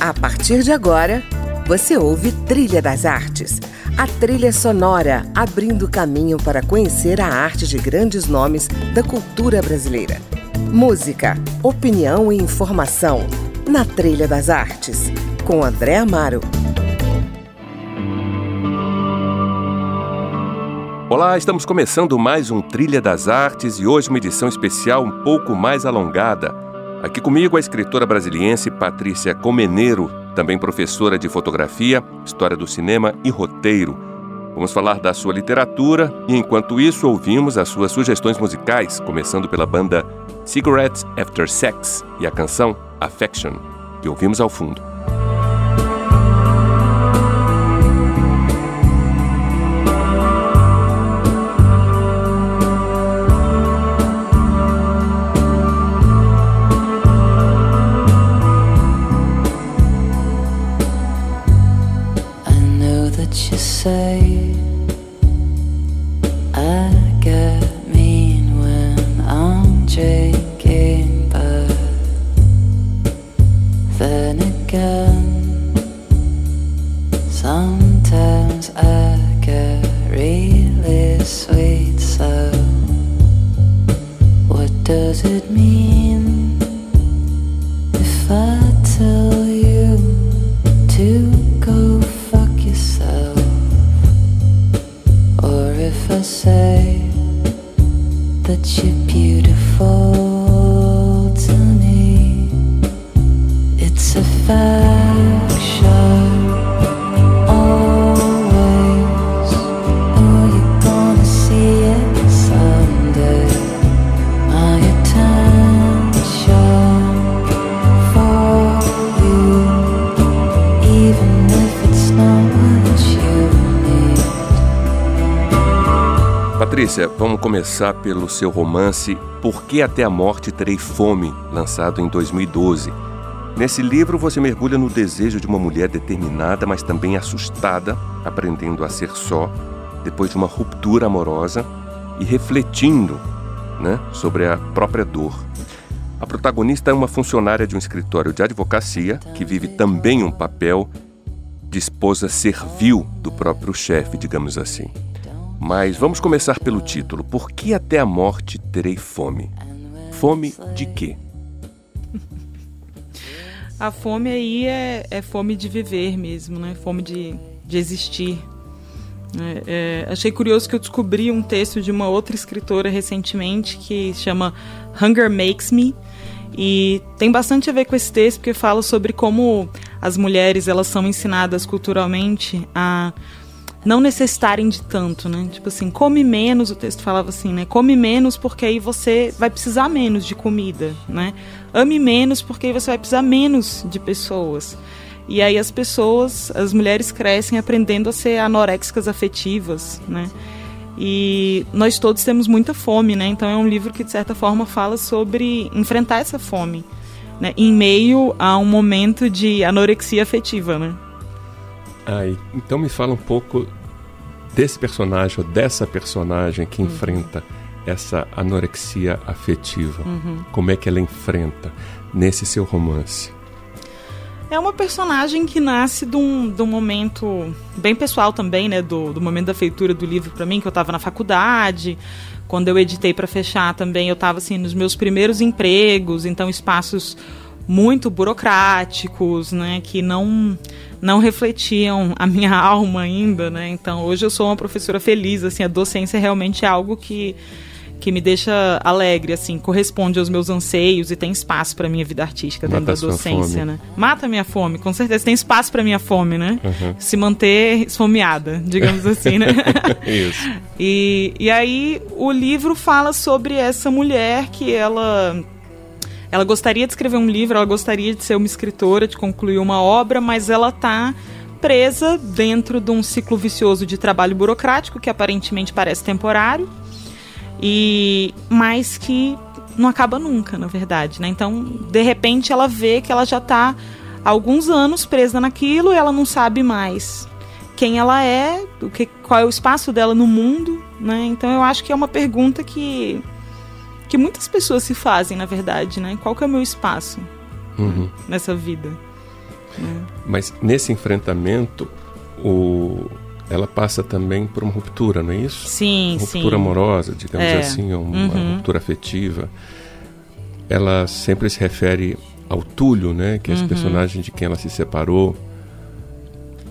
A partir de agora, você ouve Trilha das Artes, a trilha sonora abrindo caminho para conhecer a arte de grandes nomes da cultura brasileira. Música, opinião e informação na Trilha das Artes, com André Amaro. Olá, estamos começando mais um Trilha das Artes e hoje uma edição especial um pouco mais alongada. Aqui comigo a escritora brasiliense Patrícia Comeneiro, também professora de fotografia, história do cinema e roteiro. Vamos falar da sua literatura e, enquanto isso, ouvimos as suas sugestões musicais, começando pela banda Cigarettes After Sex e a canção Affection, que ouvimos ao fundo. Vamos começar pelo seu romance Por que Até a Morte Terei Fome, lançado em 2012. Nesse livro você mergulha no desejo de uma mulher determinada, mas também assustada, aprendendo a ser só, depois de uma ruptura amorosa e refletindo né, sobre a própria dor. A protagonista é uma funcionária de um escritório de advocacia que vive também um papel de esposa servil do próprio chefe, digamos assim. Mas vamos começar pelo título. Por que até a morte terei fome? Fome de quê? A fome aí é, é fome de viver mesmo, né? Fome de, de existir. É, é, achei curioso que eu descobri um texto de uma outra escritora recentemente que chama Hunger Makes Me e tem bastante a ver com esse texto porque fala sobre como as mulheres elas são ensinadas culturalmente a não necessitarem de tanto, né? Tipo assim, come menos, o texto falava assim, né? Come menos porque aí você vai precisar menos de comida, né? Ame menos porque aí você vai precisar menos de pessoas. E aí as pessoas, as mulheres crescem aprendendo a ser anoréxicas afetivas, né? E nós todos temos muita fome, né? Então é um livro que de certa forma fala sobre enfrentar essa fome, né? Em meio a um momento de anorexia afetiva, né? Ah, então me fala um pouco desse personagem ou dessa personagem que uhum. enfrenta essa anorexia afetiva. Uhum. Como é que ela enfrenta nesse seu romance? É uma personagem que nasce de um, de um momento bem pessoal também, né? Do, do momento da feitura do livro para mim, que eu estava na faculdade. Quando eu editei para fechar também, eu estava assim, nos meus primeiros empregos, então espaços muito burocráticos, né? Que não não refletiam a minha alma ainda, né? Então hoje eu sou uma professora feliz, assim, a docência é realmente é algo que que me deixa alegre, assim, corresponde aos meus anseios e tem espaço para minha vida artística dentro Mata da docência, né? Mata minha fome, com certeza tem espaço para minha fome, né? Uhum. Se manter esfomeada, digamos assim, né? Isso. E, e aí o livro fala sobre essa mulher que ela ela gostaria de escrever um livro, ela gostaria de ser uma escritora, de concluir uma obra, mas ela está presa dentro de um ciclo vicioso de trabalho burocrático que aparentemente parece temporário e mas que não acaba nunca, na verdade, né? Então, de repente, ela vê que ela já está há alguns anos presa naquilo e ela não sabe mais quem ela é, o que, qual é o espaço dela no mundo, né? Então, eu acho que é uma pergunta que que muitas pessoas se fazem, na verdade, né? Qual que é o meu espaço uhum. nessa vida? Né? Mas nesse enfrentamento, o, ela passa também por uma ruptura, não é isso? Sim, uma sim. Ruptura amorosa, digamos é. assim, uma uhum. ruptura afetiva. Ela sempre se refere ao Túlio, né? Que é esse uhum. personagem de quem ela se separou.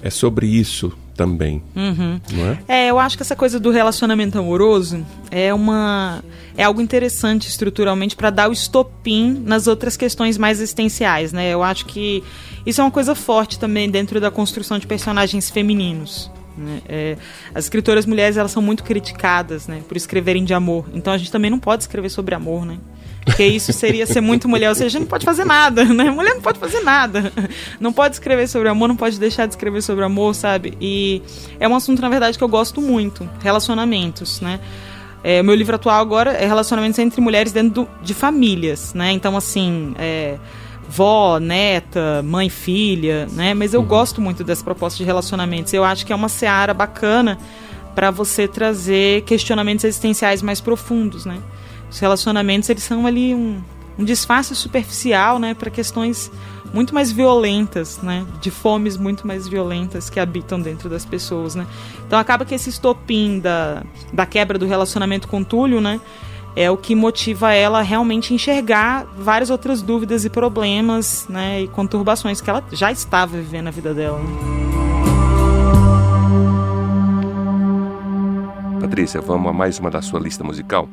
É sobre isso também, uhum. não é? É, eu acho que essa coisa do relacionamento amoroso é uma é algo interessante estruturalmente para dar o estopim nas outras questões mais existenciais, né? Eu acho que isso é uma coisa forte também dentro da construção de personagens femininos. Né? É, as escritoras mulheres elas são muito criticadas, né, por escreverem de amor. Então a gente também não pode escrever sobre amor, né? Porque isso seria ser muito mulher, ou seja, não pode fazer nada, né? Mulher não pode fazer nada. Não pode escrever sobre amor, não pode deixar de escrever sobre amor, sabe? E é um assunto, na verdade, que eu gosto muito. Relacionamentos, né? É, o meu livro atual agora é relacionamentos entre mulheres dentro do, de famílias, né? Então, assim, é, vó, neta, mãe, filha, né? Mas eu uhum. gosto muito dessa proposta de relacionamentos. Eu acho que é uma seara bacana para você trazer questionamentos existenciais mais profundos, né? Os relacionamentos, eles são ali um, um disfarce superficial, né, para questões muito mais violentas, né, de fomes muito mais violentas que habitam dentro das pessoas, né. Então acaba que esse estopim da, da quebra do relacionamento com Túlio, né, é o que motiva ela realmente enxergar várias outras dúvidas e problemas, né, e conturbações que ela já estava vivendo na vida dela. Patrícia, vamos a mais uma da sua lista musical?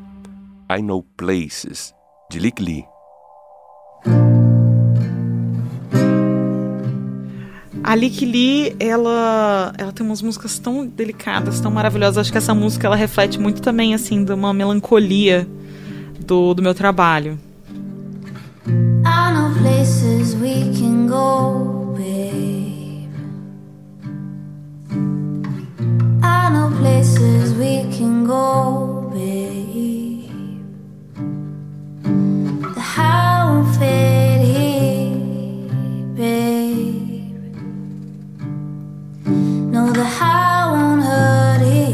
I Know Places, de Lick Lee. A Lick Lee, ela, ela tem umas músicas tão delicadas, tão maravilhosas. Acho que essa música ela reflete muito também assim de uma melancolia do, do meu trabalho. I know places we can go, babe. I know places we can go, babe. how fit he be. No, the how won't hurt he.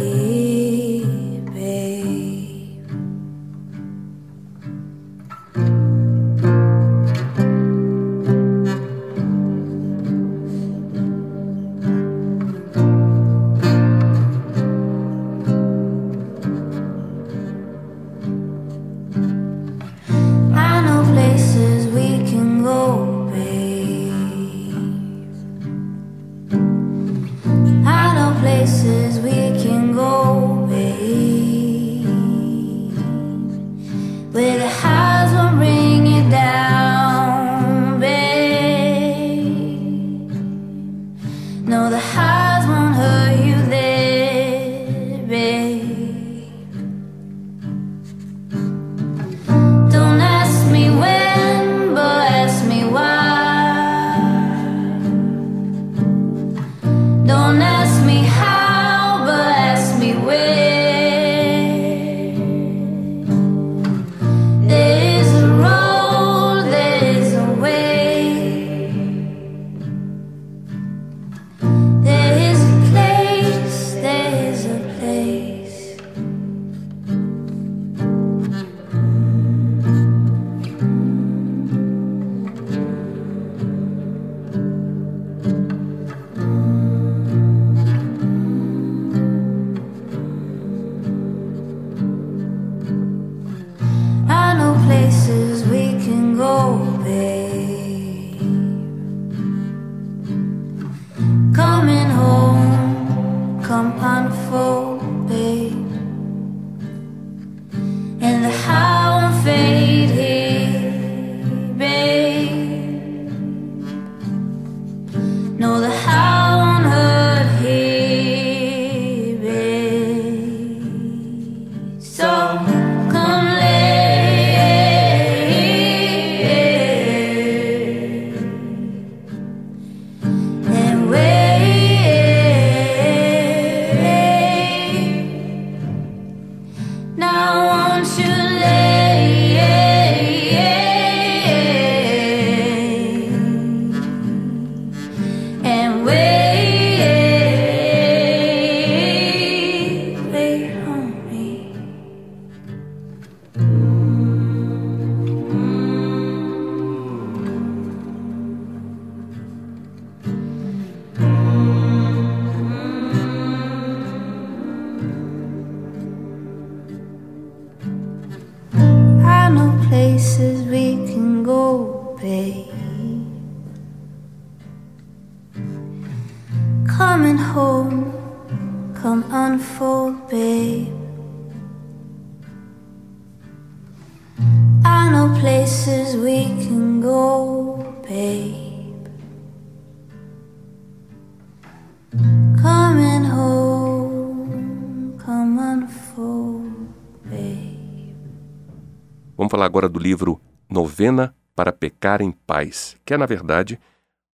Falar agora do livro Novena para Pecar em Paz, que é, na verdade,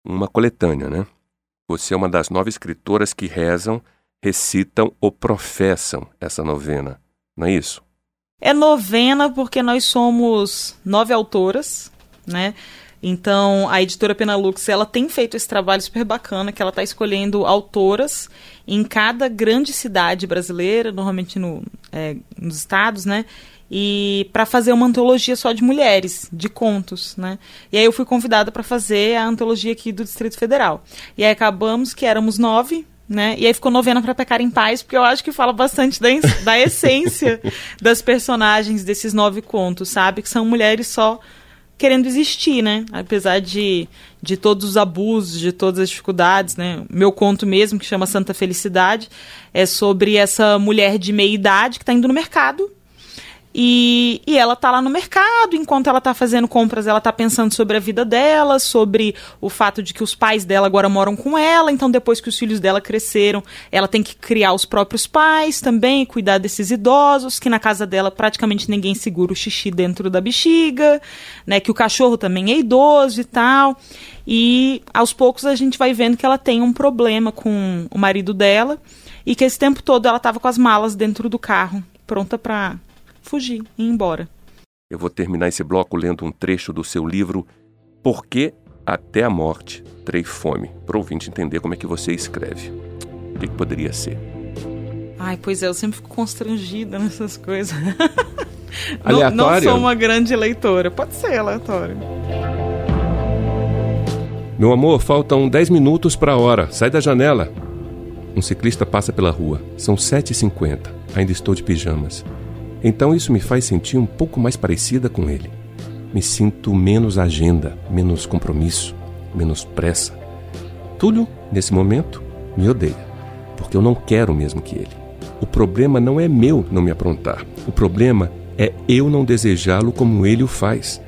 uma coletânea, né? Você é uma das nove escritoras que rezam, recitam ou professam essa novena, não é isso? É novena porque nós somos nove autoras, né? Então, a editora Penalux, ela tem feito esse trabalho super bacana, que ela está escolhendo autoras em cada grande cidade brasileira, normalmente no, é, nos estados, né? E para fazer uma antologia só de mulheres, de contos, né? E aí eu fui convidada para fazer a antologia aqui do Distrito Federal. E aí acabamos que éramos nove né? E aí ficou novena para pecar em paz, porque eu acho que fala bastante da, da essência das personagens desses nove contos, sabe? Que são mulheres só querendo existir, né? Apesar de, de todos os abusos, de todas as dificuldades, né? Meu conto mesmo, que chama Santa Felicidade, é sobre essa mulher de meia idade que está indo no mercado e, e ela tá lá no mercado, enquanto ela tá fazendo compras, ela tá pensando sobre a vida dela, sobre o fato de que os pais dela agora moram com ela, então depois que os filhos dela cresceram, ela tem que criar os próprios pais também, cuidar desses idosos, que na casa dela praticamente ninguém segura o xixi dentro da bexiga, né, que o cachorro também é idoso e tal. E aos poucos a gente vai vendo que ela tem um problema com o marido dela e que esse tempo todo ela estava com as malas dentro do carro, pronta para fugir e ir embora. Eu vou terminar esse bloco lendo um trecho do seu livro Por que até a morte terei fome? Para o ouvinte entender como é que você escreve. O que, que poderia ser? Ai, pois é, eu sempre fico constrangida nessas coisas. Aleatório? Não, não sou uma grande leitora. Pode ser aleatório. Meu amor, faltam 10 minutos para a hora. Sai da janela. Um ciclista passa pela rua. São 7h50. Ainda estou de pijamas. Então isso me faz sentir um pouco mais parecida com ele. Me sinto menos agenda, menos compromisso, menos pressa. Túlio, nesse momento, me odeia, porque eu não quero o mesmo que ele. O problema não é meu não me aprontar. O problema é eu não desejá-lo como ele o faz.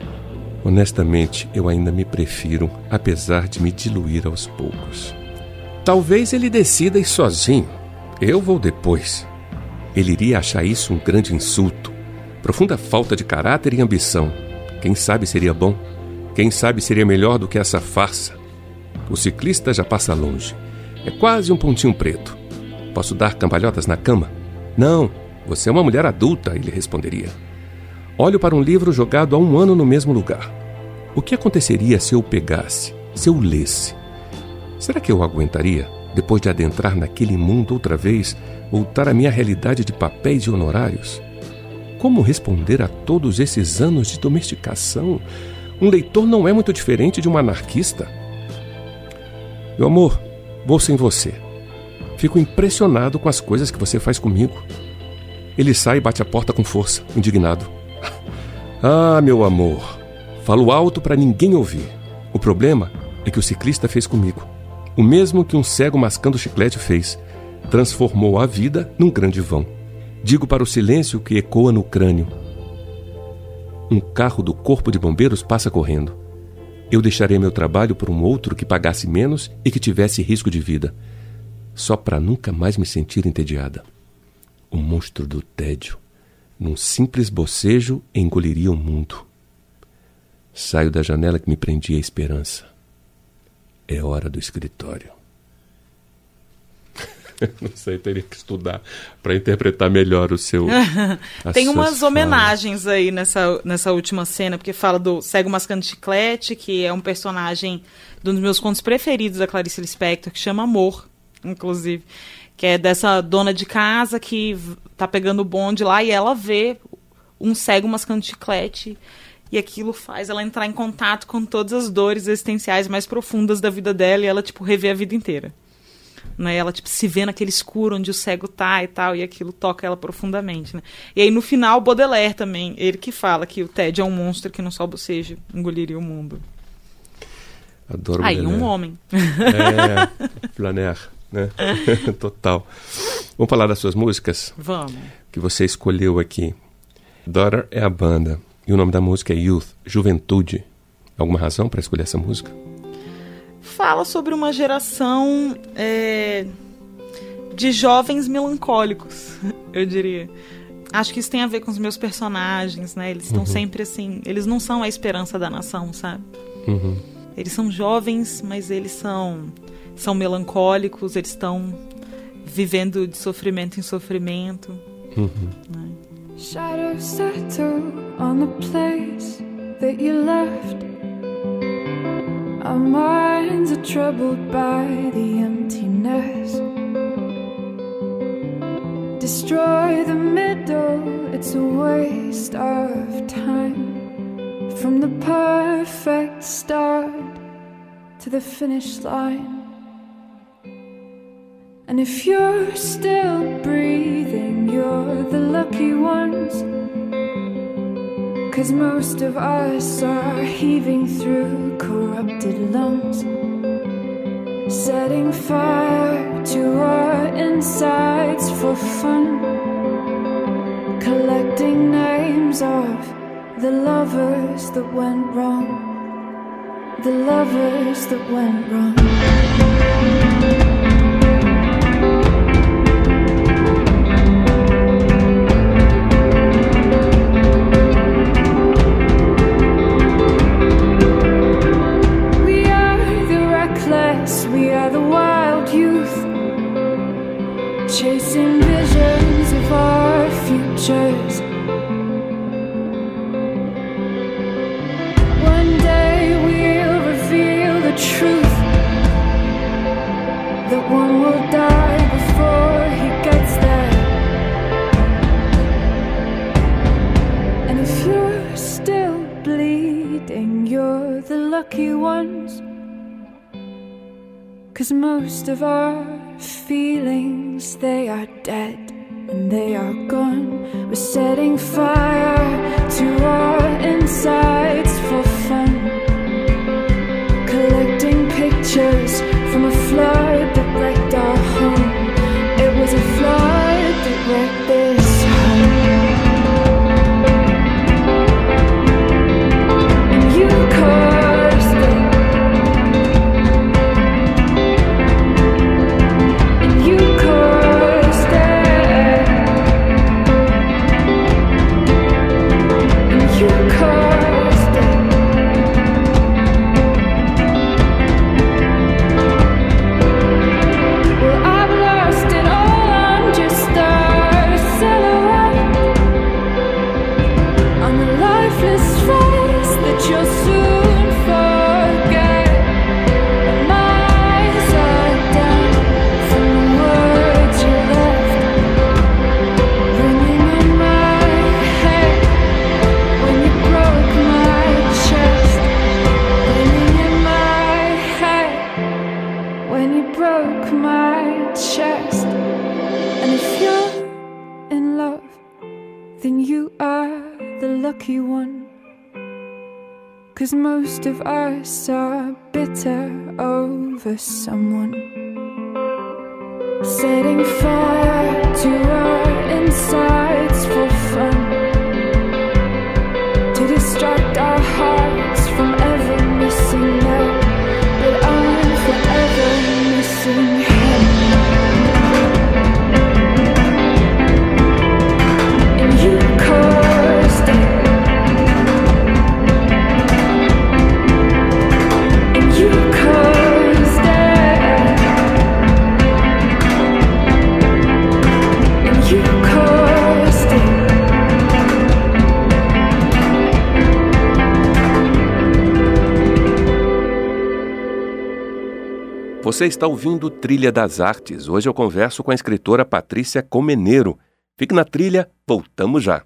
Honestamente, eu ainda me prefiro, apesar de me diluir aos poucos. Talvez ele decida ir sozinho. Eu vou depois. Ele iria achar isso um grande insulto, profunda falta de caráter e ambição. Quem sabe seria bom? Quem sabe seria melhor do que essa farsa? O ciclista já passa longe. É quase um pontinho preto. Posso dar cambalhotas na cama? Não, você é uma mulher adulta, ele responderia. Olho para um livro jogado há um ano no mesmo lugar. O que aconteceria se eu pegasse, se eu lesse? Será que eu aguentaria, depois de adentrar naquele mundo outra vez, voltar à minha realidade de papéis e honorários? Como responder a todos esses anos de domesticação? Um leitor não é muito diferente de um anarquista. Meu amor, vou sem você. Fico impressionado com as coisas que você faz comigo. Ele sai e bate a porta com força, indignado. Ah, meu amor, falo alto para ninguém ouvir. O problema é que o ciclista fez comigo. O mesmo que um cego mascando chiclete fez transformou a vida num grande vão. Digo para o silêncio que ecoa no crânio. Um carro do Corpo de Bombeiros passa correndo. Eu deixarei meu trabalho por um outro que pagasse menos e que tivesse risco de vida, só para nunca mais me sentir entediada. O monstro do tédio, num simples bocejo, engoliria o mundo. Saio da janela que me prendia a esperança. É hora do escritório. Não sei, teria que estudar para interpretar melhor o seu. Tem umas homenagens aí nessa, nessa última cena, porque fala do Cego Mascando Chiclete, que é um personagem de um dos meus contos preferidos da Clarice Lispector, que chama Amor, inclusive. Que é dessa dona de casa que tá pegando o bonde lá e ela vê um cego mascando chiclete. E aquilo faz ela entrar em contato com todas as dores existenciais mais profundas da vida dela e ela, tipo, rever a vida inteira né? Ela tipo se vê naquele escuro onde o cego tá e tal, e aquilo toca ela profundamente, né? E aí no final Baudelaire também, ele que fala que o Ted é um monstro que não só boceja, engoliria o mundo. Adoro Aí, Baudelaire. um homem. É, Flaner, né? Total. Vamos falar das suas músicas Vamos. que você escolheu aqui. Daughter é a banda e o nome da música é Youth, Juventude. Alguma razão para escolher essa música? Fala sobre uma geração é, de jovens melancólicos, eu diria. Acho que isso tem a ver com os meus personagens, né? Eles estão sempre assim. Eles não são a esperança da nação, sabe? Uhum. Eles são jovens, mas eles são, são melancólicos, eles estão vivendo de sofrimento em sofrimento. Uhum. né? Shadows settle on the place that you left. Our minds are troubled by the emptiness. Destroy the middle, it's a waste of time. From the perfect start to the finish line. And if you're still breathing, you're the lucky ones. Cause most of us are heaving through corrupted lungs. Setting fire to our insides for fun. Collecting names of the lovers that went wrong. The lovers that went wrong. If you're still bleeding, you're the lucky ones. Cause most of our feelings, they are dead and they are gone. We're setting fire to our insides for fun. Collecting pictures from a flood that wrecked our home. It was a flood that wrecked this Cause most of us are bitter over someone. Setting fire to our insides for fun. Você está ouvindo Trilha das Artes. Hoje eu converso com a escritora Patrícia Comeneiro. Fique na trilha, voltamos já.